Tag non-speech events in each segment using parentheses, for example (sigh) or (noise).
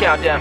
Countdown.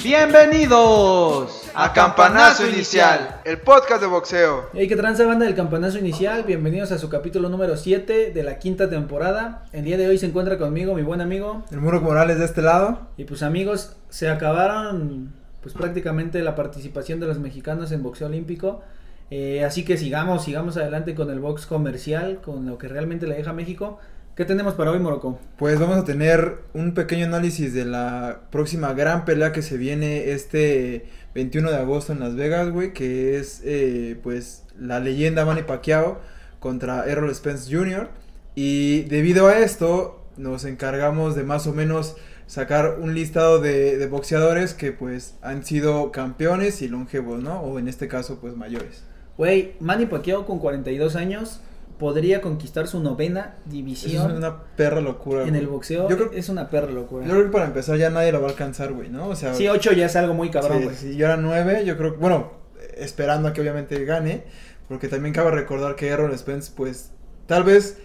Bienvenidos a Campanazo Inicial, el podcast de boxeo. Hey, que tranza banda del campanazo inicial, bienvenidos a su capítulo número 7 de la quinta temporada. El día de hoy se encuentra conmigo mi buen amigo. El Muro Morales de este lado. Y pues amigos, se acabaron pues prácticamente la participación de los mexicanos en boxeo olímpico. Eh, así que sigamos, sigamos adelante con el box comercial, con lo que realmente le deja México. ¿Qué tenemos para hoy, Morocco? Pues vamos a tener un pequeño análisis de la próxima gran pelea que se viene este 21 de agosto en Las Vegas, güey, que es eh, pues la leyenda Manny Pacquiao contra Errol Spence Jr. Y debido a esto nos encargamos de más o menos sacar un listado de, de boxeadores que pues han sido campeones y longevos, ¿no? O en este caso pues mayores. Güey, Manny Pacquiao con 42 años podría conquistar su novena división. Es una perra locura. En güey. el boxeo Yo creo- es una perra locura. Yo creo que para empezar ya nadie lo va a alcanzar, güey, ¿no? O sea, Sí, 8 ya es algo muy cabrón, sí, güey. sí, yo era 9, yo creo, bueno, esperando a que obviamente gane, porque también cabe recordar que Errol Spence, pues, tal vez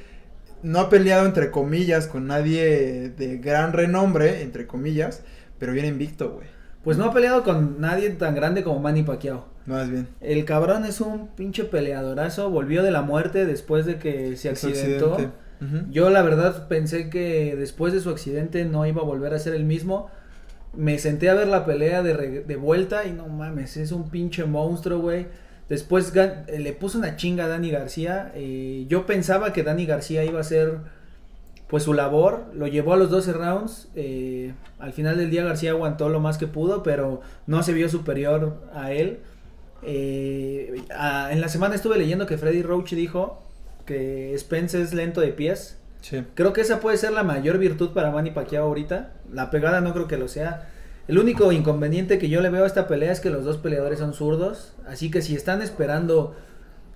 no ha peleado entre comillas con nadie de gran renombre, entre comillas, pero viene invicto, güey, Pues no ha peleado con nadie tan grande como Manny Pacquiao. Más bien. El cabrón es un pinche peleadorazo, volvió de la muerte después de que se accidentó. Yo la verdad pensé que después de su accidente no iba a volver a ser el mismo. Me senté a ver la pelea de, re- de vuelta y no mames, es un pinche monstruo, güey. Después eh, le puso una chinga a Dani García. eh, yo pensaba que Dani García iba a hacer pues su labor. Lo llevó a los 12 rounds. eh, al final del día García aguantó lo más que pudo, pero no se vio superior a él. Eh, a- en la semana estuve leyendo que Freddy Roach dijo que Spence es lento de pies. Sí. Creo que esa puede ser la mayor virtud para Manny Pacquiao ahorita. La pegada no creo que lo sea. El único inconveniente que yo le veo a esta pelea es que los dos peleadores son zurdos. Así que si están esperando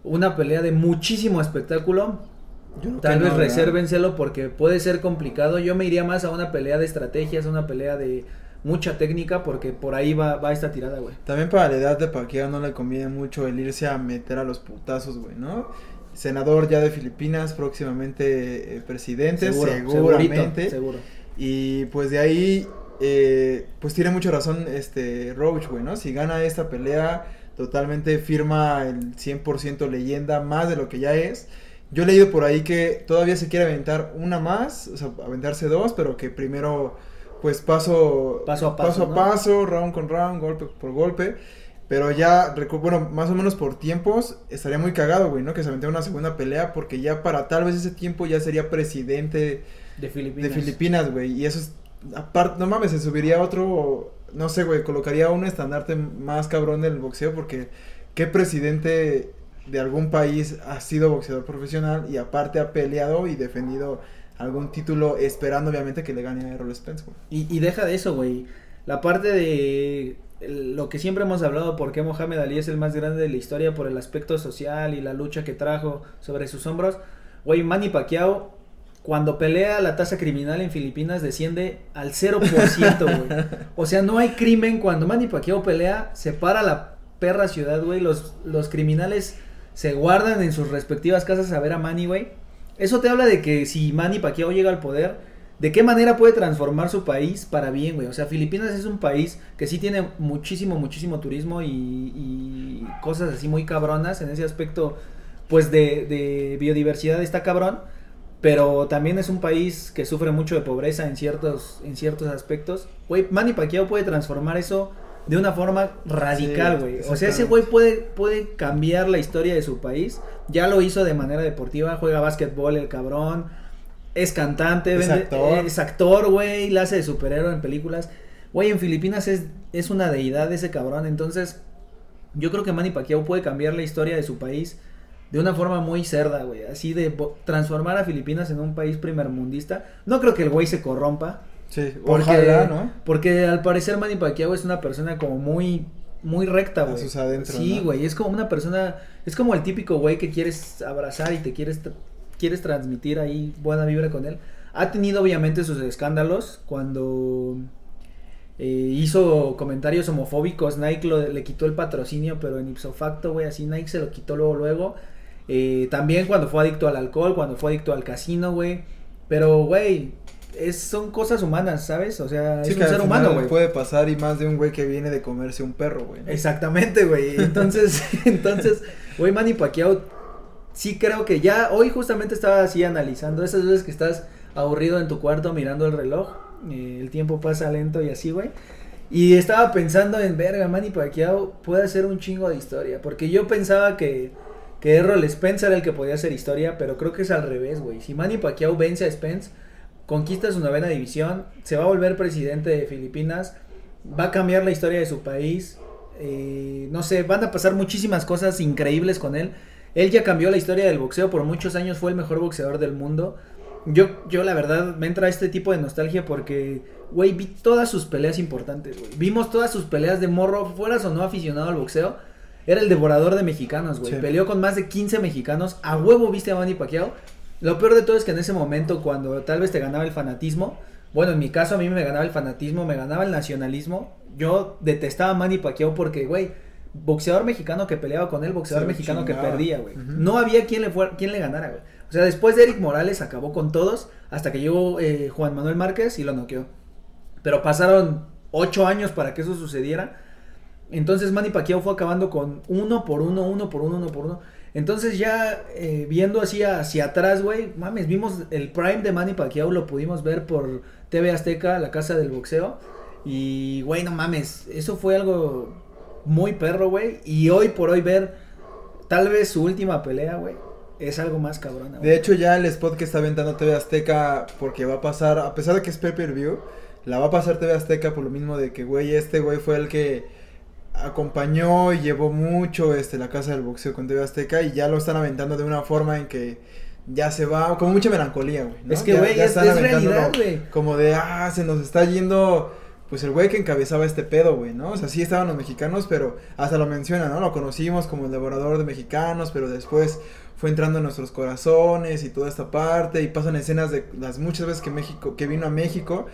una pelea de muchísimo espectáculo, tal vez no, resérvenselo porque puede ser complicado. Yo me iría más a una pelea de estrategias, una pelea de mucha técnica porque por ahí va, va esta tirada, güey. También para la edad de Pacquiao no le conviene mucho el irse a meter a los putazos, güey, ¿no? Senador ya de Filipinas, próximamente eh, presidente, Seguro, seguramente. segurito, seguro. Y pues de ahí, eh, pues tiene mucha razón este Roach, güey, ¿no? Si gana esta pelea, totalmente firma el 100% leyenda, más de lo que ya es. Yo he leído por ahí que todavía se quiere aventar una más, o sea, aventarse dos, pero que primero, pues paso, Paso a paso, paso, a ¿no? paso, round con round, golpe por golpe. Pero ya, bueno, más o menos por tiempos, estaría muy cagado, güey, ¿no? Que se aventara una segunda pelea, porque ya para tal vez ese tiempo ya sería presidente De Filipinas. de Filipinas, güey. Y eso es. Aparte, no mames, se subiría otro. No sé, güey. Colocaría un estandarte más cabrón del boxeo. Porque, ¿qué presidente de algún país ha sido boxeador profesional? Y aparte ha peleado y defendido algún título. Esperando, obviamente, que le gane a Errol Spence, güey. Y, deja de eso, güey. La parte de lo que siempre hemos hablado, por qué Mohamed Ali es el más grande de la historia por el aspecto social y la lucha que trajo sobre sus hombros. Güey, Manny Pacquiao, cuando pelea la tasa criminal en Filipinas desciende al 0%, güey. O sea, no hay crimen. Cuando Manny Pacquiao pelea, se para la perra ciudad, güey. Los, los criminales se guardan en sus respectivas casas a ver a Manny, güey. Eso te habla de que si Manny Pacquiao llega al poder, ¿de qué manera puede transformar su país para bien, güey? O sea, Filipinas es un país que sí tiene muchísimo, muchísimo turismo y, y cosas así muy cabronas en ese aspecto, pues de, de biodiversidad está cabrón. Pero también es un país que sufre mucho de pobreza en ciertos, en ciertos aspectos. Güey, Manny Pacquiao puede transformar eso de una forma radical, Sí, güey. o sea, ese güey puede, puede cambiar la historia de su país. Ya lo hizo de manera deportiva, juega básquetbol el cabrón. Es cantante, Es vende- actor. es actor, güey, la hace de superhéroe en películas. Güey, en Filipinas es, es una deidad ese cabrón. Entonces, yo creo que Manny Pacquiao puede cambiar la historia de su país de una forma muy cerda, güey. Así de transformar a Filipinas en un país primermundista. No creo que el güey se corrompa. Sí, Porque, ojalá, ¿no? Porque al parecer Manny Pacquiao es una persona como muy muy recta, güey. sus adentros, Sí, ¿no? güey, es como una persona, es como el típico güey que quieres abrazar y te quieres quieres transmitir ahí buena vibra con él. Ha tenido obviamente sus escándalos cuando eh, hizo comentarios homofóbicos, Nike lo- le quitó el patrocinio, pero en ipso facto, güey, así Nike se lo quitó luego luego. Eh, también cuando fue adicto al alcohol, cuando fue adicto al casino, güey. Pero, güey, es, son cosas humanas, ¿sabes? O sea, Sí, es que un ser humano, güey. Puede pasar y más de un güey que viene de comerse un perro, güey. ¿no? Exactamente, güey. (laughs) Entonces, (laughs) entonces, güey, Manny Pacquiao, sí creo que ya, hoy justamente estaba así analizando esas veces que estás aburrido en tu cuarto mirando el reloj, eh, el tiempo pasa lento y así, güey. Y estaba pensando en, verga, Manny Pacquiao puede hacer un chingo de historia, porque yo pensaba que, que Errol Spence era el que podía hacer historia, pero creo que es al revés, güey. Si Manny Pacquiao vence a Spence, conquista su novena división, se va a volver presidente de Filipinas, va a cambiar la historia de su país, eh, no sé, van a pasar muchísimas cosas increíbles con él. Él ya cambió la historia del boxeo, por muchos años fue el mejor boxeador del mundo. Yo, yo la verdad me entra este tipo de nostalgia porque, güey, vi todas sus peleas importantes, güey. Vimos todas sus peleas de morro, fueras o no aficionado al boxeo. Era el devorador de mexicanos, güey. Sí. Peleó con más de 15 mexicanos. A huevo viste a Manny Pacquiao. Lo peor de todo es que en ese momento, cuando tal vez te ganaba el fanatismo, bueno, en mi caso a mí me ganaba el fanatismo, me ganaba el nacionalismo. Yo detestaba a Manny Pacquiao porque, güey, boxeador mexicano que peleaba con él, boxeador mexicano que perdía, güey. No había quien le, fuera, quien le ganara, güey. O sea, después de Eric Morales acabó con todos hasta que llegó eh, Juan Manuel Márquez y lo noqueó. Pero pasaron ocho años para que eso sucediera. Entonces Manny Pacquiao fue acabando con uno por uno, uno por uno, uno por uno. Entonces ya eh, viendo así hacia atrás, güey, mames, vimos el prime de Manny Pacquiao, lo pudimos ver por TV Azteca, la casa del boxeo. Y, güey, no mames, eso fue algo muy perro, güey. Y hoy por hoy ver tal vez su última pelea, güey, es algo más güey. De hecho, ya el spot que está aventando TV Azteca, porque va a pasar, a pesar de que es pay per view, la va a pasar TV Azteca por lo mismo de que, güey, este güey fue el que acompañó y llevó mucho este la casa del boxeo con TV Azteca y ya lo están aventando de una forma en que ya se va, como mucha melancolía, güey. ¿no? Es que, Ya- güey, es, están es realidad, güey. Como de, ah, se nos está yendo, pues el güey que encabezaba este pedo, güey, ¿no? O sea, sí estaban los mexicanos, pero hasta lo menciona, ¿no? Lo conocimos como el devorador de mexicanos, pero después fue entrando en nuestros corazones y toda esta parte y pasan escenas de las muchas veces que México, que vino a México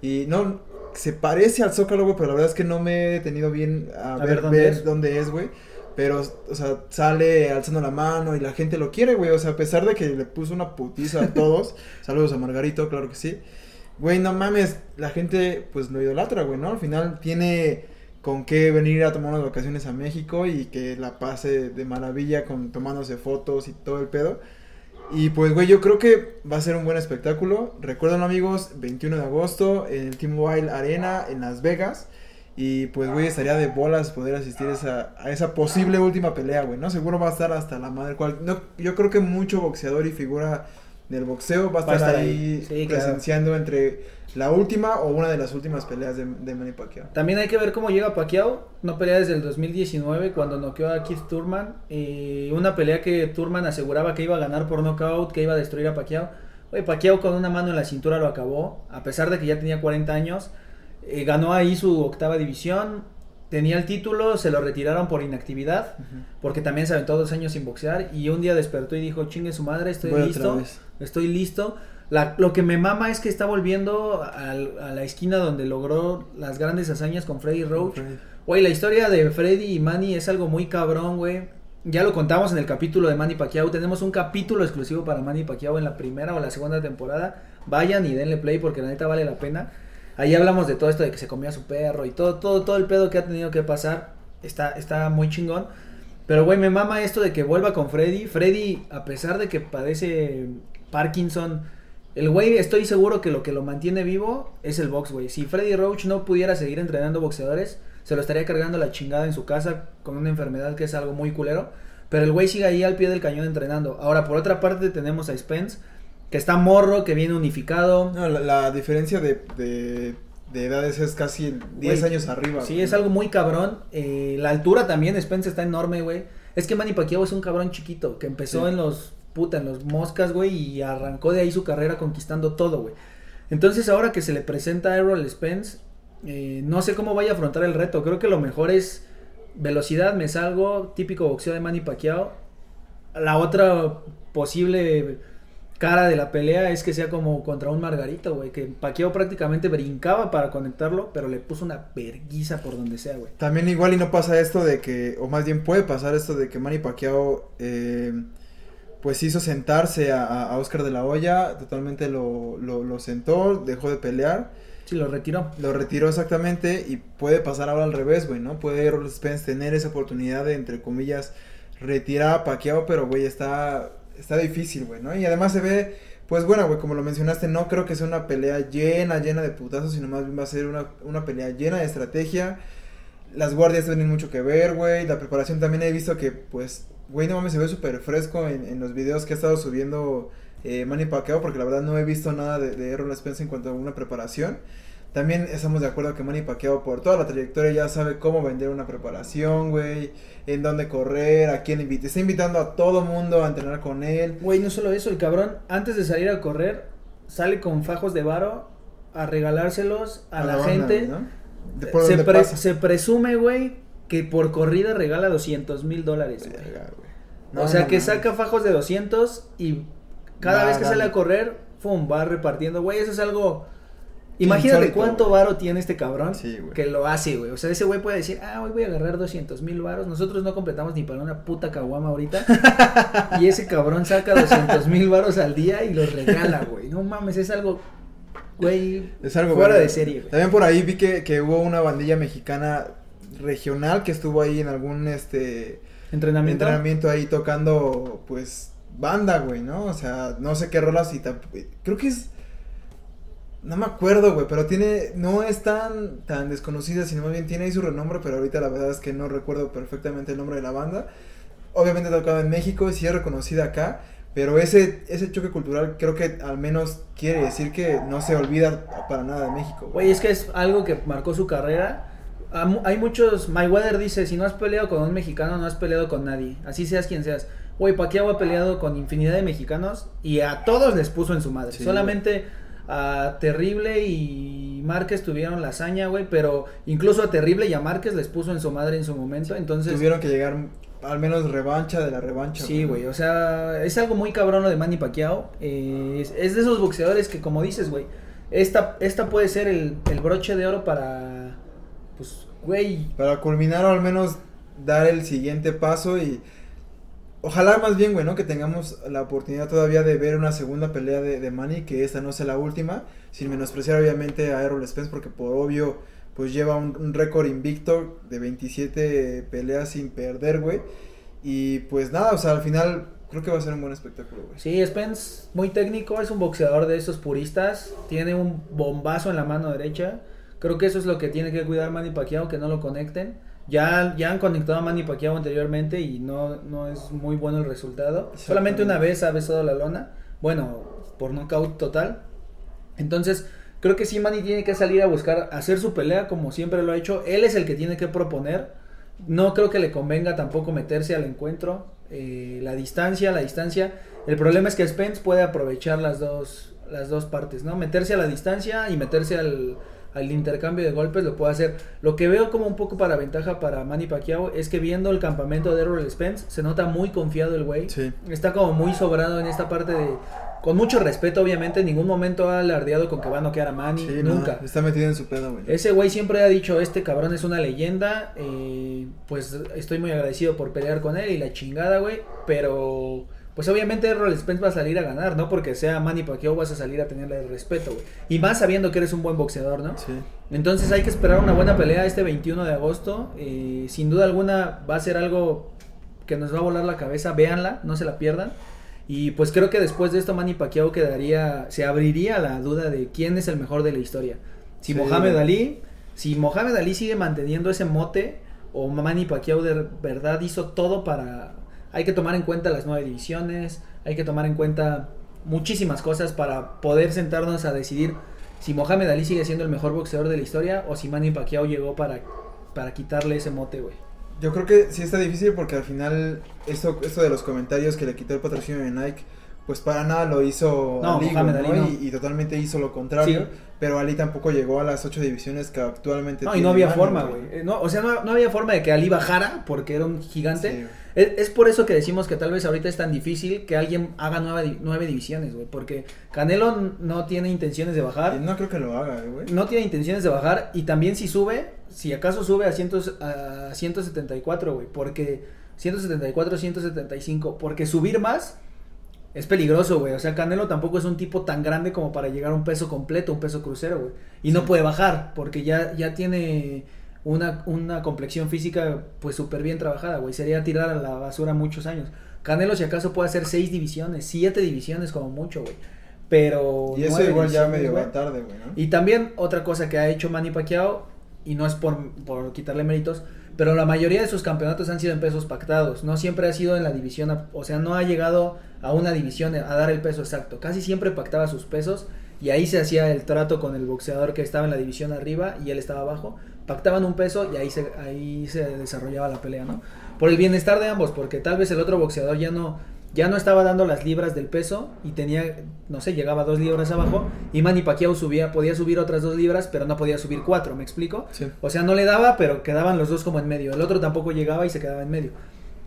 y no, se parece al Zócalo, güey, pero la verdad es que no me he detenido bien a, A ver, ver dónde ver es. dónde es, güey. Pero, o sea, sale alzando la mano y la gente lo quiere, güey. O sea, a pesar de que le puso una putiza a todos. (laughs) saludos a Margarito, claro que sí. Güey, no mames, la gente pues lo idolatra, güey, ¿no? Al final tiene con qué venir a tomar unas vacaciones a México y que la pase de maravilla con tomándose fotos y todo el pedo. Y pues, güey, yo creo que va a ser un buen espectáculo. Recuerden, amigos, 21 de agosto en el T-Mobile Arena en Las Vegas. Y pues, güey, estaría de bolas poder asistir a esa, a esa posible última pelea, güey, ¿no? Seguro va a estar hasta la madre. Cual, no, yo creo que mucho boxeador y figura del boxeo va a estar, Va a estar ahí, ahí. Sí, claro. presenciando entre la última o una de las últimas peleas de, de Manny Pacquiao. También hay que ver cómo llega Pacquiao. No pelea desde el 2019 cuando noqueó a Keith Turman. Eh, una pelea que Turman aseguraba que iba a ganar por knockout, que iba a destruir a Pacquiao. Oye, Pacquiao con una mano en la cintura lo acabó. A pesar de que ya tenía 40 años. Eh, ganó ahí su octava división. Tenía el título, se lo retiraron por inactividad. Porque también se aventó dos años sin boxear. Y un día despertó y dijo, chingue su madre, estoy Voy listo. Estoy listo. La- lo que me mama es que está volviendo al- a la esquina donde logró las grandes hazañas con Freddy Roach. Güey, la historia de Freddy y Manny es algo muy cabrón, güey. Ya lo contamos en el capítulo de Manny Pacquiao. Tenemos un capítulo exclusivo para Manny Pacquiao en la primera o la segunda temporada. Vayan y denle play porque la neta vale la pena. Ahí hablamos de todo esto de que se comía a su perro y todo, todo, todo el pedo que ha tenido que pasar. Está, está muy chingón. Pero, güey, me mama esto de que vuelva con Freddy. Freddy, a pesar de que padece Parkinson, el güey estoy seguro que lo que lo mantiene vivo es el box, güey. Si Freddy Roach no pudiera seguir entrenando boxeadores, se lo estaría cargando la chingada en su casa con una enfermedad que es algo muy culero. Pero el güey sigue ahí al pie del cañón entrenando. Ahora, por otra parte, tenemos a Spence, que está morro, que viene unificado. No, la, la diferencia de, de, de edades es casi 10 Güey, años arriba. Sí, güey. es algo muy cabrón. Eh, la altura también, Spence está enorme, güey. Es que Manny Pacquiao es un cabrón chiquito que empezó Sí. en los puta, en los moscas, güey, y arrancó de ahí su carrera conquistando todo, güey. Entonces, ahora que se le presenta a Errol Spence, eh, no sé cómo vaya a afrontar el reto. Creo que lo mejor es velocidad, me salgo, típico boxeo de Manny Pacquiao. La otra posible cara de la pelea es que sea como contra un Margarito, güey, que Pacquiao prácticamente brincaba para conectarlo, pero le puso una verguiza por donde sea, güey. También igual y no pasa esto de que, o más bien puede pasar esto de que Manny Pacquiao, eh, pues hizo sentarse a, a Oscar de la Hoya, totalmente lo, lo, lo sentó, dejó de pelear. Sí, lo retiró. Lo retiró exactamente y puede pasar ahora al revés, güey, ¿no? Puede Errol Spence tener esa oportunidad de, entre comillas, retirar a Pacquiao, pero, güey, está, está difícil, güey, ¿no? Y además se ve, pues bueno, güey, como lo mencionaste, no creo que sea una pelea llena, llena de putazos, sino más bien va a ser una, una pelea llena de estrategia. Las guardias tienen mucho que ver, güey. La preparación también he visto que, pues, güey, no mames, se ve súper fresco en, en los videos que ha estado subiendo eh, Manny Pacquiao, porque la verdad no he visto nada de, de Errol Spence en cuanto a una preparación. También estamos de acuerdo que Manny Pacquiao por toda la trayectoria ya sabe cómo vender una preparación, güey, en dónde correr, a quién invitar. Está invitando a todo mundo a entrenar con él. Güey, no solo eso, el cabrón, antes de salir a correr, sale con fajos de varo a regalárselos a, la, banda, gente. ¿no? De Se, donde pre- pasa. se presume, güey, que por corrida regala 200 mil dólares, güey. Güey. o No, sea, no que saca fajos de 200 y cada vez que sale a correr, fum, va repartiendo, güey, eso es algo... Imagínate Insólito, cuánto güey. varo tiene este cabrón Sí, que lo hace, güey. O sea, ese güey puede decir, ah, hoy voy a agarrar 200 mil varos. Nosotros no completamos ni para una puta caguama ahorita. (laughs) y ese cabrón saca 200 mil varos al día y los regala, güey. No mames, es algo, güey, Es algo fuera de serie, güey. También por ahí vi que, que hubo una bandilla mexicana regional que estuvo ahí en algún este Entrenamiento. entrenamiento ahí tocando pues banda, güey, ¿no? O sea, no sé qué rolas y tam- creo que es no me acuerdo, güey, pero tiene no es tan tan desconocida, sino más bien tiene ahí su renombre, pero ahorita la verdad es que no recuerdo perfectamente el nombre de la banda. Obviamente ha tocado en México y sí es reconocida acá, pero ese ese choque cultural creo que al menos quiere decir que no se olvida para nada de México. Güey, es que es algo que marcó su carrera. Hay muchos, Mayweather dice, si no has peleado con un mexicano, no has peleado con nadie. Así seas quien seas. Güey, Pacquiao ha peleado con infinidad de mexicanos y a todos les puso en su madre. Sí, Solamente a Terrible y Márquez tuvieron la hazaña, güey, pero incluso a Terrible y a Márquez les puso en su madre en su momento. Entonces, Tuvieron que llegar al menos revancha de la revancha. Sí, güey, o sea, es algo muy cabrón lo de Manny Pacquiao. eh, es, es de esos boxeadores que, como dices, güey, esta, esta puede ser el, el broche de oro para, pues, güey, Para culminar o al menos dar el siguiente paso y ojalá más bien, güey, ¿no? Que tengamos la oportunidad todavía de ver una segunda pelea de, de Manny, que esta no sea la última, sin menospreciar obviamente a Errol Spence, porque por obvio, pues lleva un, un récord invicto de 27 peleas sin perder, güey. Y pues nada, o sea, al final creo que va a ser un buen espectáculo, güey. sí, Spence, muy técnico, es un boxeador de esos puristas, tiene un bombazo en la mano derecha. Creo que eso es lo que tiene que cuidar Manny Pacquiao, que no lo conecten. Ya, ya han conectado a Manny Pacquiao anteriormente y no, no es muy bueno el resultado. Solamente una vez ha besado la lona. Bueno, por nocaut total. Entonces, creo que sí, Manny tiene que salir a buscar hacer su pelea como siempre lo ha hecho. Él es el que tiene que proponer. No creo que le convenga tampoco meterse al encuentro. Eh, la distancia, la distancia. El problema es que Spence puede aprovechar las dos, las dos partes, ¿no? Meterse a la distancia y meterse al, al intercambio de golpes lo puede hacer. Lo que veo como un poco para ventaja para Manny Pacquiao es que viendo el campamento de Errol Spence se nota muy confiado el güey. Sí. Está como muy sobrado en esta parte de con mucho respeto obviamente, en ningún momento ha alardeado con que va a noquear a Manny, Sí, no, nunca. está metido en su pedo, güey. Ese güey siempre ha dicho, este cabrón es una leyenda, eh, pues estoy muy agradecido por pelear con él y la chingada, güey, pero pues obviamente Errol Spence va a salir a ganar, ¿no? Porque sea Manny Pacquiao vas a salir a tenerle el respeto, güey. Y más sabiendo que eres un buen boxeador, ¿no? Sí. Entonces hay que esperar una buena pelea este 21 de agosto. eh, sin duda alguna va a ser algo que nos va a volar la cabeza. Véanla, no se la pierdan. Y pues creo que después de esto Manny Pacquiao quedaría, se abriría la duda de quién es el mejor de la historia. Si Sí. Mohamed Ali, si Mohamed Ali sigue manteniendo ese mote o Manny Pacquiao de verdad hizo todo para... Hay que tomar en cuenta las nueve divisiones, hay que tomar en cuenta muchísimas cosas para poder sentarnos a decidir si Mohamed Ali sigue siendo el mejor boxeador de la historia o si Manny Pacquiao llegó para, para quitarle ese mote, güey. Yo creo que sí está difícil porque al final esto, esto de los comentarios que le quitó el patrocinio de Nike, pues para nada lo hizo No, Ali, Mohamed güey, Ali ¿no? no. Y, y totalmente hizo lo contrario. Sí. Pero Ali tampoco llegó a las ocho divisiones que actualmente No, y no había forma, güey. Eh, No, o sea, no, no había forma de que Ali bajara porque era un gigante. Sí. Es, es por eso que decimos que tal vez ahorita es tan difícil que alguien haga nueve, nueve divisiones, güey. Porque Canelo no tiene intenciones de bajar. no creo que lo haga, güey. No tiene intenciones de bajar. Y también si sube, si acaso sube a, cientos, a 174, güey. Porque 174, 175. Porque subir más es peligroso, güey. O sea, Canelo tampoco es un tipo tan grande como para llegar a un peso completo, un peso crucero, güey. Y no puede bajar, porque ya, ya tiene una, una complexión física, pues súper bien trabajada, güey. Sería tirar a la basura muchos años. Canelo, si acaso, puede hacer seis divisiones, siete divisiones como mucho, güey. Pero. Y eso igual ya medio va tarde, güey, ¿no? Y también otra cosa que ha hecho Manny Pacquiao, y no es por, por quitarle méritos, pero la mayoría de sus campeonatos han sido en pesos pactados. No siempre ha sido en la división, o sea, no ha llegado a una división a dar el peso exacto. Casi siempre pactaba sus pesos y ahí se hacía el trato con el boxeador que estaba en la división arriba y él estaba abajo. Pactaban un peso y ahí se, ahí se desarrollaba la pelea, ¿no? Por el bienestar de ambos, porque tal vez el otro boxeador ya no, ya no estaba dando las libras del peso y tenía, no sé, llegaba dos libras abajo y Manny Pacquiao subía, podía subir otras dos libras, pero no podía subir cuatro, ¿me explico? Sí. O sea, no le daba, pero quedaban los dos como en medio. El otro tampoco llegaba y se quedaba en medio.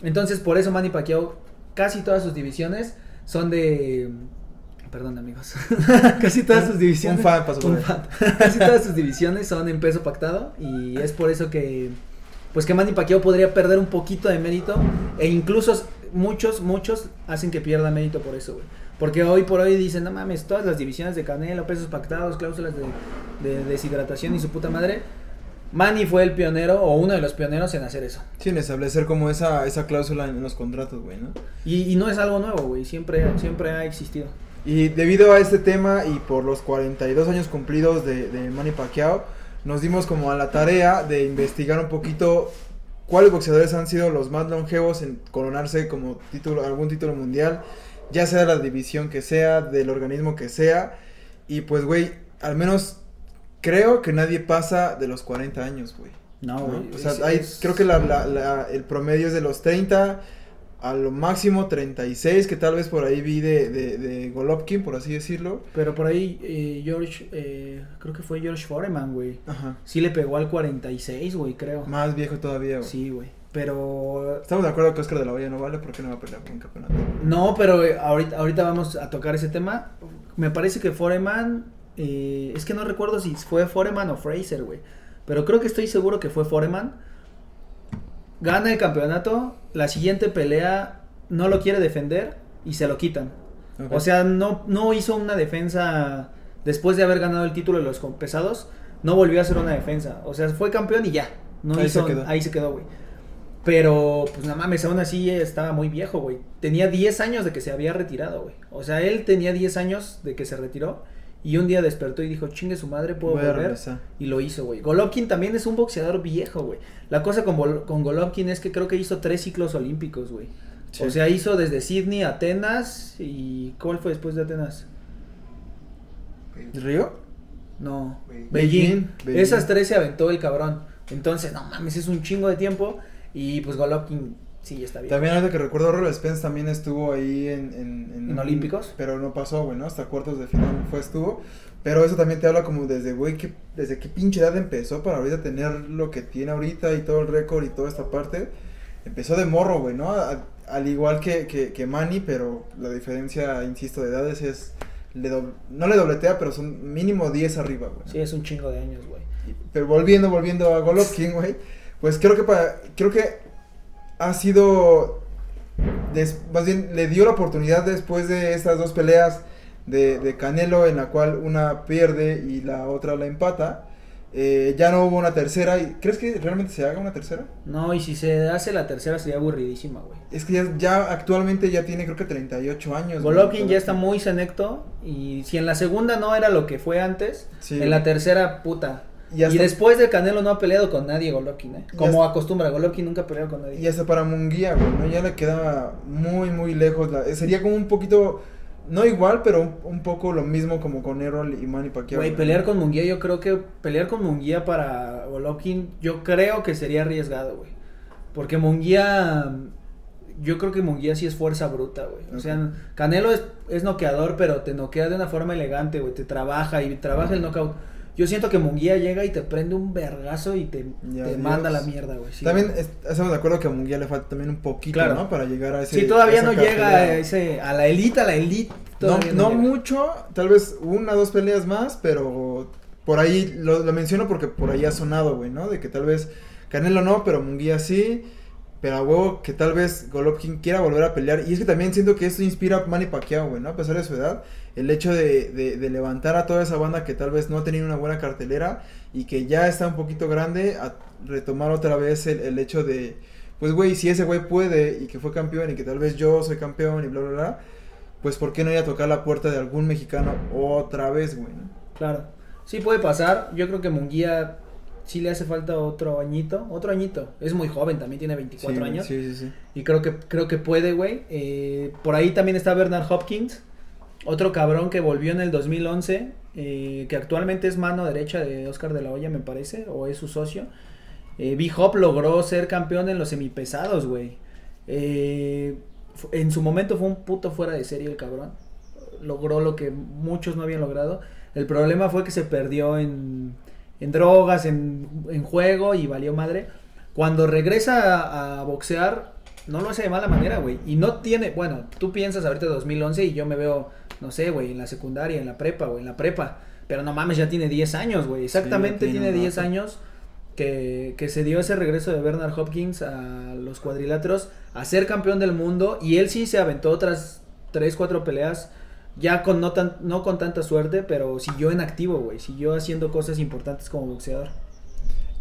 Entonces, por eso Manny Pacquiao, casi todas sus divisiones son de... Perdón, amigos. (laughs) casi todas sus divisiones... Un fan pasó por un fan. Casi todas sus divisiones son en peso pactado y es por eso que... Pues que Manny Pacquiao podría perder un poquito de mérito e incluso muchos, muchos hacen que pierda mérito por eso, güey. Porque hoy por hoy dicen, no mames, todas las divisiones de Canelo, pesos pactados, cláusulas de, de deshidratación y su puta madre. Manny fue el pionero o uno de los pioneros en hacer eso. Sí, en establecer como esa, esa cláusula en los contratos, güey, ¿no? Y, y no es algo nuevo, güey, siempre, siempre ha existido. Y debido a este tema y por los 42 años cumplidos de, de Manny Pacquiao, nos dimos como a la tarea de investigar un poquito cuáles boxeadores han sido los más longevos en coronarse como título, algún título mundial, ya sea de la división que sea, del organismo que sea. Y pues, güey, al menos creo que nadie pasa de los 40 años, güey. No, ¿no? güey. O sea, hay- creo que la, la- la- el promedio es de los 30 a lo máximo 36, que tal vez por ahí vi de, de, de Golovkin, por así decirlo. Pero por ahí, eh, George, eh, creo que fue George Foreman, güey. Ajá. Sí le pegó al 46, güey, creo. Más viejo todavía, güey. Sí, güey. Pero Estamos de acuerdo que Oscar de la Hoya no vale porque no va a pelear por un campeonato. No, pero eh, ahorita, ahorita vamos a tocar ese tema. Me parece que Foreman, eh, es que no recuerdo si fue Foreman o Fraser, güey. Pero creo que estoy seguro que fue Foreman. Gana el campeonato, la siguiente pelea no lo quiere defender y se lo quitan. O sea, no, no hizo una defensa después de haber ganado el título de los pesados. No volvió a hacer una defensa. O sea, fue campeón y ya. No Ahí se hizo, quedó. ahí se quedó, güey. Pero, pues no mames, aún así estaba muy viejo, güey. Tenía 10 años de que se había retirado, güey. O sea, él tenía 10 años de que se retiró. Y un día despertó y dijo, chingue su madre, puedo Voy volver. Y lo hizo, güey. Golovkin también es un boxeador viejo, güey. La cosa con, con Golovkin es que creo que hizo tres ciclos olímpicos, güey. Sí. O sea, hizo desde Sydney, Atenas y... ¿Cuál fue después de Atenas? ¿Río? No, Beijing. Beijing. Beijing. Esas tres se aventó el cabrón. Entonces, no mames, es un chingo de tiempo. Y pues Golovkin sí está bien. También ahorita que recuerdo, Errol Spence también estuvo ahí en... ¿En, ¿En Olímpicos? Pero no pasó, güey, ¿no? Hasta cuartos de final fue, estuvo. Pero eso también te habla como desde, güey, que, desde qué pinche edad empezó para ahorita tener lo que tiene ahorita y todo el récord y toda esta parte. Empezó de morro, güey, ¿no? A- al igual que, que, que Manny, pero la diferencia, insisto, de edades es... Le dob- no le dobletea, pero son mínimo 10 arriba, güey. Sí, es un chingo de años, güey. Pero volviendo, volviendo a Golovkin, güey. Pues creo que para, creo que ha sido des- más bien le dio la oportunidad después de estas dos peleas de, de Canelo en la cual una pierde y la otra la empata. Eh, ya no hubo una tercera. Y, ¿Crees que realmente se haga una tercera? No, y si se hace la tercera sería aburridísima, güey. Es que ya, ya actualmente ya tiene creo que 38 años. güey. Golovkin ya está muy senecto. Y si en la segunda no era lo que fue antes, Sí, en la tercera, puta. Y después de Canelo no ha peleado con nadie Golovkin, ¿eh? Como acostumbra, Golovkin nunca ha peleado con nadie. Y hasta para Munguía, güey, ¿no? Ya le quedaba muy, muy lejos. La, sería como un poquito, no igual, pero un, un poco lo mismo como con Errol y Manny Pacquiao. Güey, pelear con Munguía, yo creo que pelear con Munguía para Golovkin, yo creo que sería arriesgado, güey. Porque Munguía, yo creo que Munguía sí es fuerza bruta, güey. O sea, Canelo es, es noqueador, pero te noquea de una forma elegante, güey. Te trabaja y trabaja el knockout. Yo siento que Munguía llega y te prende un vergazo y te, manda la mierda, güey. Sí, También es- estamos de acuerdo que a Munguía le falta también un poquito, Claro. ¿no? Para llegar a ese. Sí, todavía no llega a, ese, a la elite, a la elite. No, no mucho, tal vez una o dos peleas más, pero por ahí lo, lo menciono porque por ahí ha sonado, güey, ¿no? De que tal vez Canelo no, pero Munguía sí. Pero a huevo que tal vez Golovkin quiera volver a pelear. Y es que también siento que esto inspira a Manny Pacquiao, güey, ¿no? A pesar de su edad, el hecho de, levantar a toda esa banda que tal vez no ha tenido una buena cartelera y que ya está un poquito grande, a retomar otra vez el, hecho de, pues, güey, si ese güey puede y que fue campeón y que tal vez yo soy campeón y bla, bla, bla, pues, ¿por qué no ir a tocar la puerta de algún mexicano otra vez, güey. Claro. Sí puede pasar. Yo creo que Munguía sí le hace falta otro añito. Otro añito. Es muy joven, también tiene 24 Sí, años. Sí, sí, sí. Y creo que, creo que puede, güey. Eh, por ahí también está Bernard Hopkins. Otro cabrón que volvió en el 2011. eh, que actualmente es mano derecha de Oscar de la Hoya, me parece. O es su socio. Eh, B-Hop logró ser campeón en los semipesados, güey. Eh, en su momento fue un puto fuera de serie el cabrón. Logró lo que muchos no habían logrado. El problema fue que se perdió en, en drogas, en, en juego y valió madre. Cuando regresa a, a boxear, no lo hace de mala manera, güey. Y no tiene, bueno, tú piensas ahorita 2011 y yo me veo, no sé, güey, en la secundaria, en la prepa, güey, en la prepa. Pero no mames, ya tiene 10 años, güey. Exactamente tiene tiene un 10 rato. años que, que se dio ese regreso de Bernard Hopkins a los cuadriláteros a ser campeón del mundo. Y él sí se aventó otras 3, 4 peleas. Ya con no, tan, no con tanta suerte, pero siguió en activo, güey. Siguió haciendo cosas importantes como boxeador.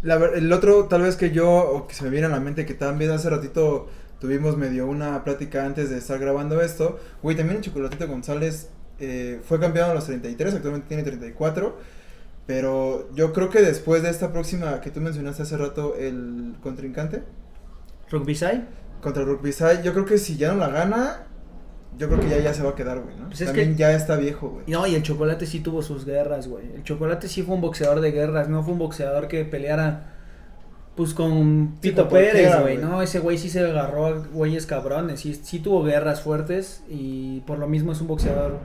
La el otro, tal vez que yo, o que se me viene a la mente, que también hace ratito tuvimos medio una plática antes de estar grabando esto. Güey, también el Chocolatito González eh, fue campeón a los 33, actualmente tiene 34. Pero yo creo que después de esta próxima que tú mencionaste hace rato, el contrincante Rugby Sai. contra Rugby Sai, yo creo que si ya no la gana, yo creo que ya, ya se va a quedar, güey, ¿no? Pues es también que- ya está viejo, güey. No, y el Chocolate sí tuvo sus guerras, güey. El Chocolate sí fue un boxeador de guerras, no fue un boxeador que peleara pues con Pito Pérez, güey. No, ese güey sí se agarró a güeyes cabrones, sí, sí tuvo guerras fuertes y por lo mismo es un boxeador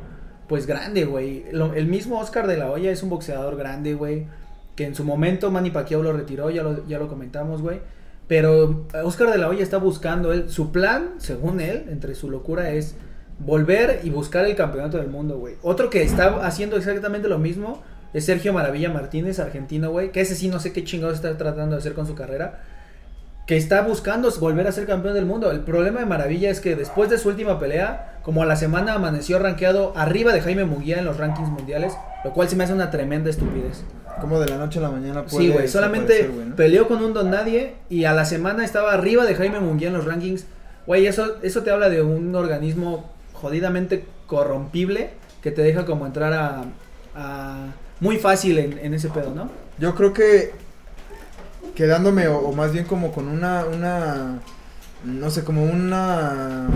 pues grande, güey. El mismo Oscar de la Hoya es un boxeador grande, güey. Que en su momento Manny Pacquiao lo retiró, ya lo, ya lo comentamos, güey. Pero Oscar de la Hoya está buscando, él, su plan, según él, entre su locura, es volver y buscar el campeonato del mundo, güey. Otro que está haciendo exactamente lo mismo es Sergio Maravilla Martínez, argentino, güey. Que ese sí no sé qué chingados está tratando de hacer con su carrera. Que está buscando volver a ser campeón del mundo. El problema de Maravilla es que después de su última pelea, como a la semana amaneció rankeado arriba de Jaime Munguía en los rankings mundiales, lo cual se me hace una tremenda estupidez. Como de la noche a la mañana puede Sí, güey, solamente peleó con un don nadie y a la semana estaba arriba de Jaime Munguía en los rankings. Güey, eso, eso te habla de un organismo jodidamente corrompible que te deja como entrar a, muy fácil en, ese pedo, ¿no? Yo creo que quedándome o, más bien como con una una no sé, como una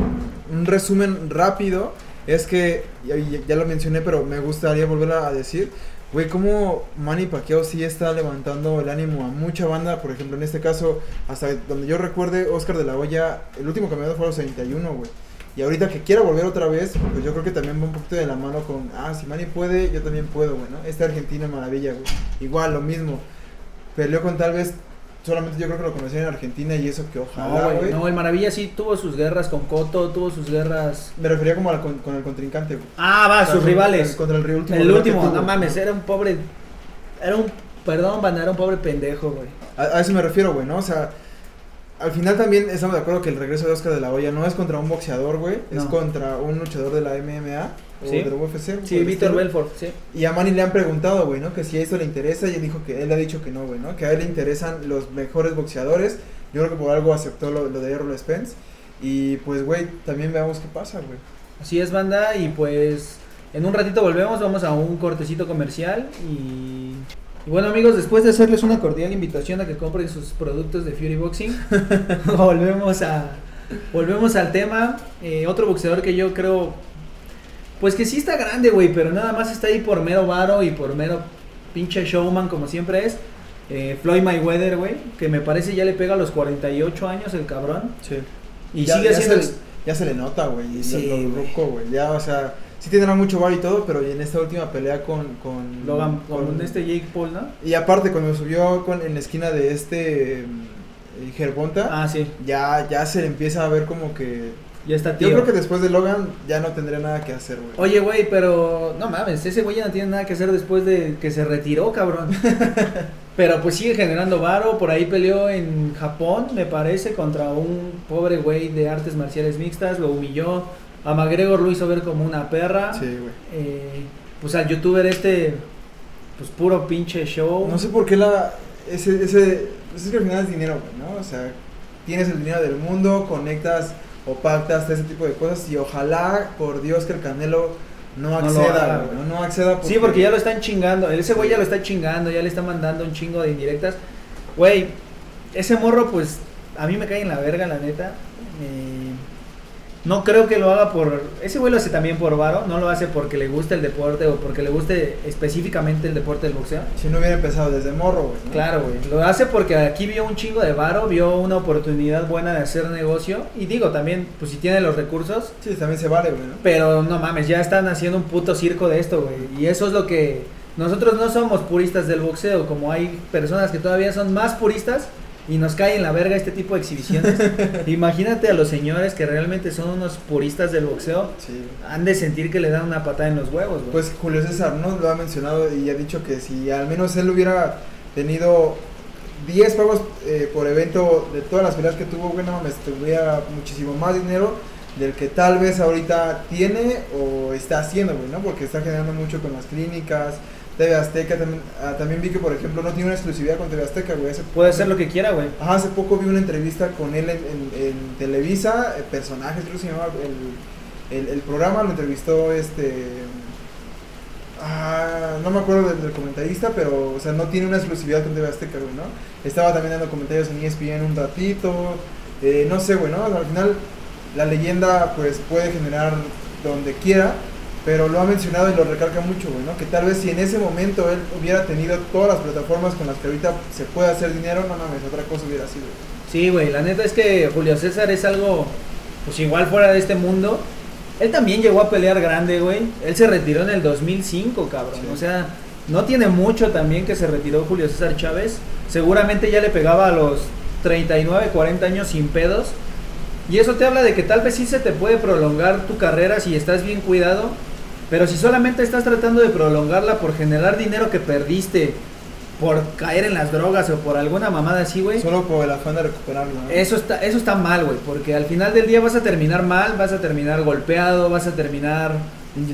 un resumen rápido es que ya, lo mencioné, pero me gustaría volver a decir, güey, cómo Manny Pacquiao sí está levantando el ánimo a mucha banda, por ejemplo, en este caso, hasta donde yo recuerde, Oscar de la Hoya, el último campeonato fue a los 71, güey. Y ahorita que quiera volver otra vez, pues yo creo que también va un poquito de la mano con, ah, si Manny puede, yo también puedo, güey, ¿no? Este argentino maravilla, güey. Igual, lo mismo. Peleó con tal vez, solamente yo creo que lo conocí en Argentina y eso que No, ojalá, güey, güey. no, el Maravilla sí tuvo sus guerras con Coto, tuvo sus guerras... Me refería como a la con, con el contrincante, güey. Ah, va, sus rivales. Contra el último. El último, tuvo. no mames, era un pobre... Era un... Perdón, banda, era un pobre pendejo, güey. A, a eso me refiero, güey, ¿no? O sea, al final también estamos de acuerdo que el regreso de Oscar de la Hoya no es contra un boxeador, güey, es contra un luchador de la MMA o Sí. de la UFC. Sí, Víctor. Belfort, sí. Y a Manny le han preguntado, güey, ¿no? Que si a eso le interesa y él dijo que él ha dicho que no, güey, ¿no? Que a él le interesan los mejores boxeadores. Yo creo que por algo aceptó lo, lo de Errol Spence. Y pues, güey, también veamos qué pasa, güey. Así es, banda, y pues en un ratito volvemos, vamos a un cortecito comercial y... y bueno amigos, después de hacerles una cordial invitación a que compren sus productos de Fury Boxing, (laughs) volvemos a volvemos al tema. Eh, otro boxeador que yo creo, pues que sí está grande, güey, pero nada más está ahí por mero varo y por mero pinche showman como siempre es. eh, Floyd Mayweather, güey, que me parece ya le pega a los 48 años el cabrón. Sí. Y ya, sigue ya. Se, le- ya se le nota, güey. y Sí, güey. Ya, o sea, sí tendrá mucho bar y todo, pero en esta última pelea con. con Logan, con este Jake Paul, ¿no? Y aparte, cuando subió con, en la esquina de este. mm, Gervonta. Ah, sí, Ya, ya se le empieza a ver como que. ya está tío. Yo creo que después de Logan ya no tendría nada que hacer, güey. Oye, güey, pero no mames, ese güey ya no tiene nada que hacer después de que se retiró, cabrón. (laughs) Pero pues sigue generando varo, por ahí peleó en Japón, me parece, contra un pobre güey de artes marciales mixtas, lo humilló, a McGregor lo hizo ver como una perra. Sí, güey. Eh, pues al youtuber este, pues puro pinche show. No sé por qué la. Ese. ese pues es que al final es dinero, güey, ¿no? O sea, tienes el dinero del mundo, conectas o pactas ese tipo de cosas y ojalá, por Dios, que el Canelo no No acceda, haga, güey. ¿no? No acceda Sí, porque ya lo están chingando. Ese güey ya lo está chingando, ya le está mandando un chingo de indirectas. Güey, ese morro, pues, a mí me cae en la verga, la neta. Eh, no creo que lo haga por. Ese güey lo hace también por varo. No lo hace porque le guste el deporte o porque le guste específicamente el deporte del boxeo. Si no hubiera empezado desde morro, güey. ¿no? Claro, güey. Lo hace porque aquí vio un chingo de varo, vio una oportunidad buena de hacer negocio. Y digo, también, pues si tiene los recursos, Sí, también se vale, güey, ¿no? pero no mames, ya están haciendo un puto circo de esto, güey. Y eso es lo que... Nosotros no somos puristas del boxeo, como hay personas que todavía son más puristas y nos cae en la verga este tipo de exhibiciones. (laughs) Imagínate a los señores que realmente son unos puristas del boxeo, Sí. han de sentir que le dan una patada en los huevos, güey. Pues Julio César, ¿no? Lo ha mencionado y ha dicho que si al menos él hubiera tenido 10 pagos eh, por evento de todas las peleas que tuvo, güey, no mames, tuviera muchísimo más dinero del que tal vez ahorita tiene o está haciendo, güey, ¿no? Porque está generando mucho con las clínicas, TV Azteca, también, ah, también vi que, por ejemplo, no tiene una exclusividad con TV Azteca, güey. Puede hacer lo que quiera, güey. Ajá, hace poco vi una entrevista con él en, en- en Televisa, eh, personajes, creo que se llamaba el, el, el programa, lo entrevistó este... Ah, no me acuerdo del, del comentarista, pero, o sea, no tiene una exclusividad con TV Azteca, güey, ¿no? Estaba también dando comentarios en ESPN un ratito, eh, no sé, güey, ¿no? Al final, la leyenda, pues, puede generar donde quiera, pero lo ha mencionado y lo recalca mucho, güey, ¿no? Que tal vez si en ese momento él hubiera tenido todas las plataformas con las que ahorita se puede hacer dinero, no mames, otra cosa hubiera sido. Sí, güey, la neta es que Julio César es algo, pues igual fuera de este mundo. Él también llegó a pelear grande, güey. Él se retiró en el 2005, cabrón. Sí. O sea, no tiene mucho también que se retiró Julio César Chávez. Seguramente ya le pegaba a los 39, 40 años sin pedos. Y eso te habla de que tal vez sí se te puede prolongar tu carrera si estás bien cuidado. Pero si solamente estás tratando de prolongarla por generar dinero que perdiste, por caer en las drogas o por alguna mamada así, güey. Solo por el afán de recuperarlo, ¿no? Eso está, eso está mal, güey, porque al final del día vas a terminar mal, vas a terminar golpeado, vas a terminar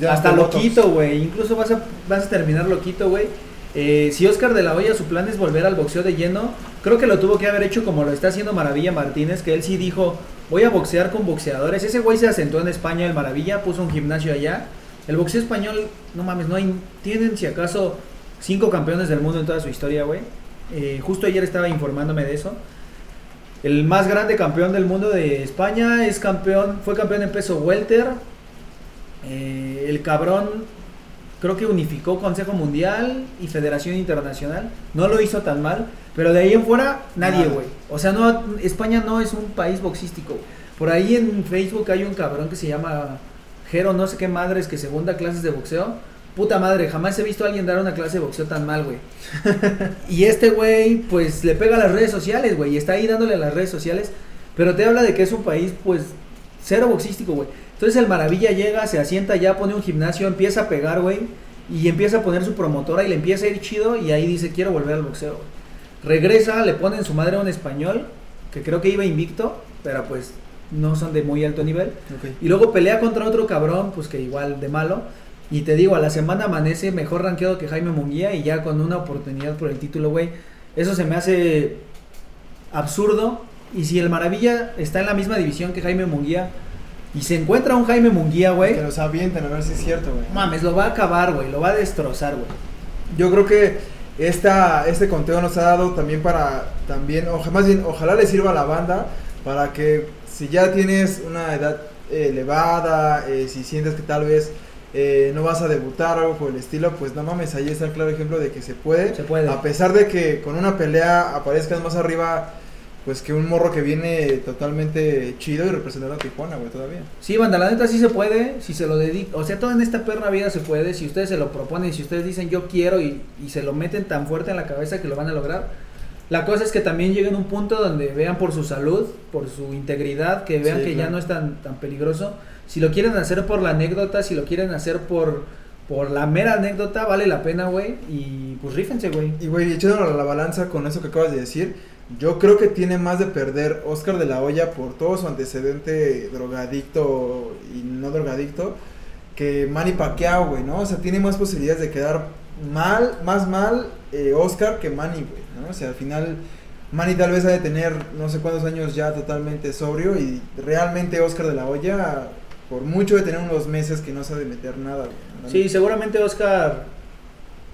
hasta loquito, güey, incluso vas a, vas a terminar loquito, güey. Eh, si Oscar de la Hoya su plan es volver al boxeo de lleno, creo que lo tuvo que haber hecho como lo está haciendo Maravilla Martínez, que él sí dijo, voy a boxear con boxeadores. Ese güey se asentó en España, el Maravilla, puso un gimnasio allá. El boxeo español, no mames, no hay, tienen si acaso cinco campeones del mundo en toda su historia, güey. Eh, justo ayer estaba informándome de eso. El más grande campeón del mundo de España es campeón, fue campeón en peso welter. Eh, el cabrón creo que unificó Consejo Mundial y Federación Internacional. No lo hizo tan mal, pero de ahí en fuera nadie, güey. O sea, no España no es un país boxístico. Por ahí en Facebook hay un cabrón que se llama Jero, no sé qué madres, que según da clases de boxeo. Puta madre, jamás he visto a alguien dar una clase de boxeo tan mal, güey. (laughs) y este güey, pues le pega a las redes sociales, güey, y está ahí dándole a las redes sociales. Pero te habla de que es un país, pues, cero boxístico, güey. Entonces el Maravilla llega, se asienta ya, pone un gimnasio, empieza a pegar, güey. Y empieza a poner su promotora y le empieza a ir chido. Y ahí dice, quiero volver al boxeo. Regresa, le ponen su madre a un español, que creo que iba invicto, pero pues no son de muy alto nivel. Y luego pelea contra otro cabrón, pues que igual de malo. Y te digo, a la semana amanece mejor rankeado que Jaime Munguía y ya con una oportunidad por el título, güey. Eso se me hace absurdo. Y si el Maravilla está en la misma división que Jaime Munguía y se encuentra un Jaime Munguía, güey, Que los avienten a ver si es cierto, güey. mames, lo va a acabar, güey, lo va a destrozar, güey. Yo creo que esta, este conteo nos ha dado también para, también, oja- más bien, ojalá le sirva a la banda para que si ya tienes una edad eh, elevada, eh, si sientes que tal vez eh, no vas a debutar o algo por el estilo, pues no mames, ahí está el claro ejemplo de que se puede. Se puede. A pesar de que con una pelea aparezcas más arriba, pues que un morro que viene totalmente chido y representando a Tijuana, güey, todavía. Sí, banda, la neta sí se puede, si se lo dedica, o sea, todo en esta perra vida se puede, si ustedes se lo proponen, si ustedes dicen yo quiero y, y se lo meten tan fuerte en la cabeza que lo van a lograr. La cosa es que también lleguen a un punto donde vean por su salud, por su integridad, que vean Sí, que ya no es tan, tan peligroso. Si lo quieren hacer por la anécdota, si lo quieren hacer por por la mera anécdota vale la pena, güey. Y pues rífense, güey. Y güey, echándolo a la balanza con eso que acabas de decir, yo creo que tiene más de perder Oscar de la Hoya por todo su antecedente drogadicto y no drogadicto que Manny Pacquiao, güey, ¿no? O sea, tiene más posibilidades de quedar mal, más mal eh, Oscar que Manny, güey, ¿no? O sea, al final Manny tal vez ha de tener no sé cuántos años ya totalmente sobrio y realmente Oscar de la Hoya por mucho de tener unos meses que no sabe meter nada. Sí, seguramente Oscar,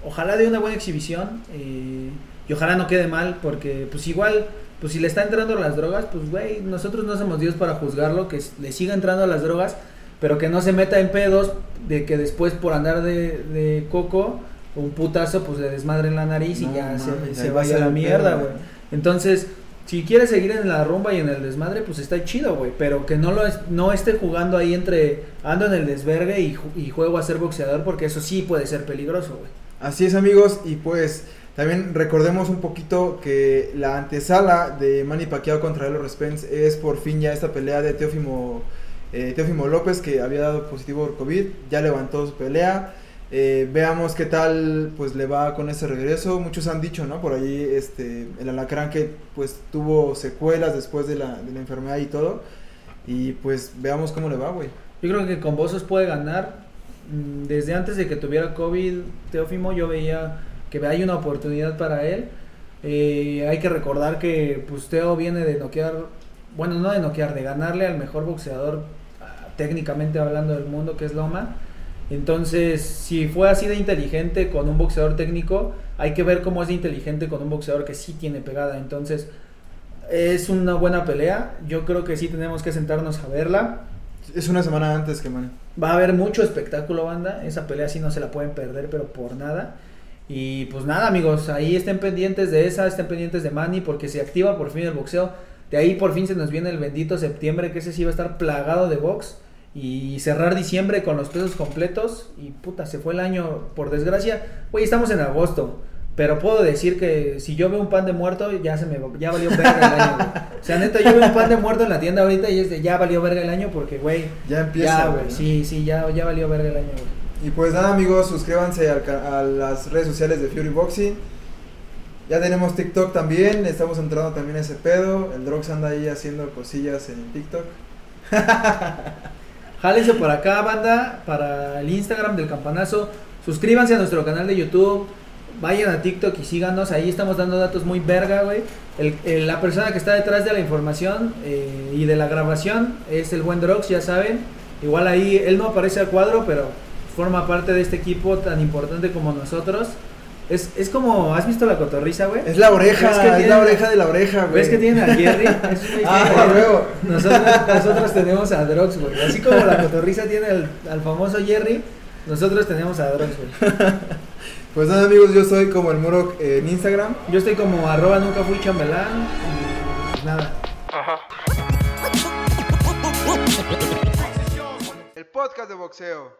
ojalá dé una buena exhibición eh, y ojalá no quede mal, porque pues igual, pues si le está entrando las drogas, pues güey, nosotros no somos Dios para juzgarlo, que le siga entrando las drogas, pero que no se meta en pedos de que después por andar de coco, un putazo, pues le desmadre en la nariz y No, ya se, vaya a la mierda, güey. Entonces, si quiere seguir en la rumba y en el desmadre, pues está chido, güey. Pero que no lo es- no esté jugando ahí entre ando en el desvergue y juego a ser boxeador, porque eso sí puede ser peligroso, güey. Así es amigos y pues también recordemos un poquito que la antesala de Manny Pacquiao contra Elo Spence es por fin ya esta pelea de Teófimo, eh, Teófimo López que había dado positivo por COVID, ya levantó su pelea. Eh, veamos qué tal pues le va con ese regreso. Muchos han dicho, ¿no? Por ahí este el alacrán que pues tuvo secuelas después de la, de la enfermedad y todo. Y pues veamos cómo le va, güey. Yo creo que con Bozos puede ganar. Mm, Desde antes de que tuviera COVID, Teófimo, yo veía que hay una oportunidad para él. Eh, hay que recordar que pues, Teo viene de noquear, bueno, no de noquear, de ganarle al mejor boxeador, ah, técnicamente hablando del mundo, que es Loma. Entonces, si fue así de inteligente con un boxeador técnico, hay que ver cómo es de inteligente con un boxeador que sí tiene pegada. Entonces, es una buena pelea. Yo creo que sí tenemos que sentarnos a verla. Es una semana antes que Manny. Va a haber mucho espectáculo, banda. Esa pelea sí no se la pueden perder, pero por nada. Y pues nada, amigos, ahí estén pendientes de esa, estén pendientes de Manny, porque se activa por fin el boxeo. De ahí por fin se nos viene el bendito septiembre, que ese sí va a estar plagado de box. Y cerrar diciembre con los pesos completos. Y puta, se fue el año, por desgracia. Güey, estamos en agosto. Pero puedo decir que si yo veo un pan de muerto, ya se me ya valió verga el año, güey. O sea, neta, yo veo un pan de muerto en la tienda ahorita y es de ya valió verga el año porque, güey, Ya empieza. ya, güey, sí, sí, ya, ya valió verga el año, güey. Y pues nada amigos, suscríbanse al a las redes sociales de Fury Boxing. Ya tenemos TikTok también, estamos entrando también a ese pedo. El Drox anda ahí haciendo cosillas en TikTok. (laughs) Jálense por acá, banda, para el Instagram del campanazo. Suscríbanse a nuestro canal de YouTube. Vayan a TikTok y síganos. Ahí estamos dando datos muy verga, güey. El- el- la persona que está detrás de la información eh, y de la grabación es el buen Drox, ya saben. Igual ahí él no aparece al cuadro, pero forma parte de este equipo tan importante como nosotros. Es, es como, ¿has visto la cotorriza, güey? Es la oreja, ¿Ves es, la oreja de la oreja, güey. ¿Ves que tienen a (laughs) Jerry? Es Ah, huevo. Nosotros, nosotros tenemos a Drox, güey. Así como la cotorriza tiene al, al famoso Jerry, nosotros tenemos a Drox, güey. (laughs) Pues nada amigos, yo soy como el Muro eh, en Instagram. Yo estoy como arroba nunca fui chambelán. y pues nada. El podcast de boxeo.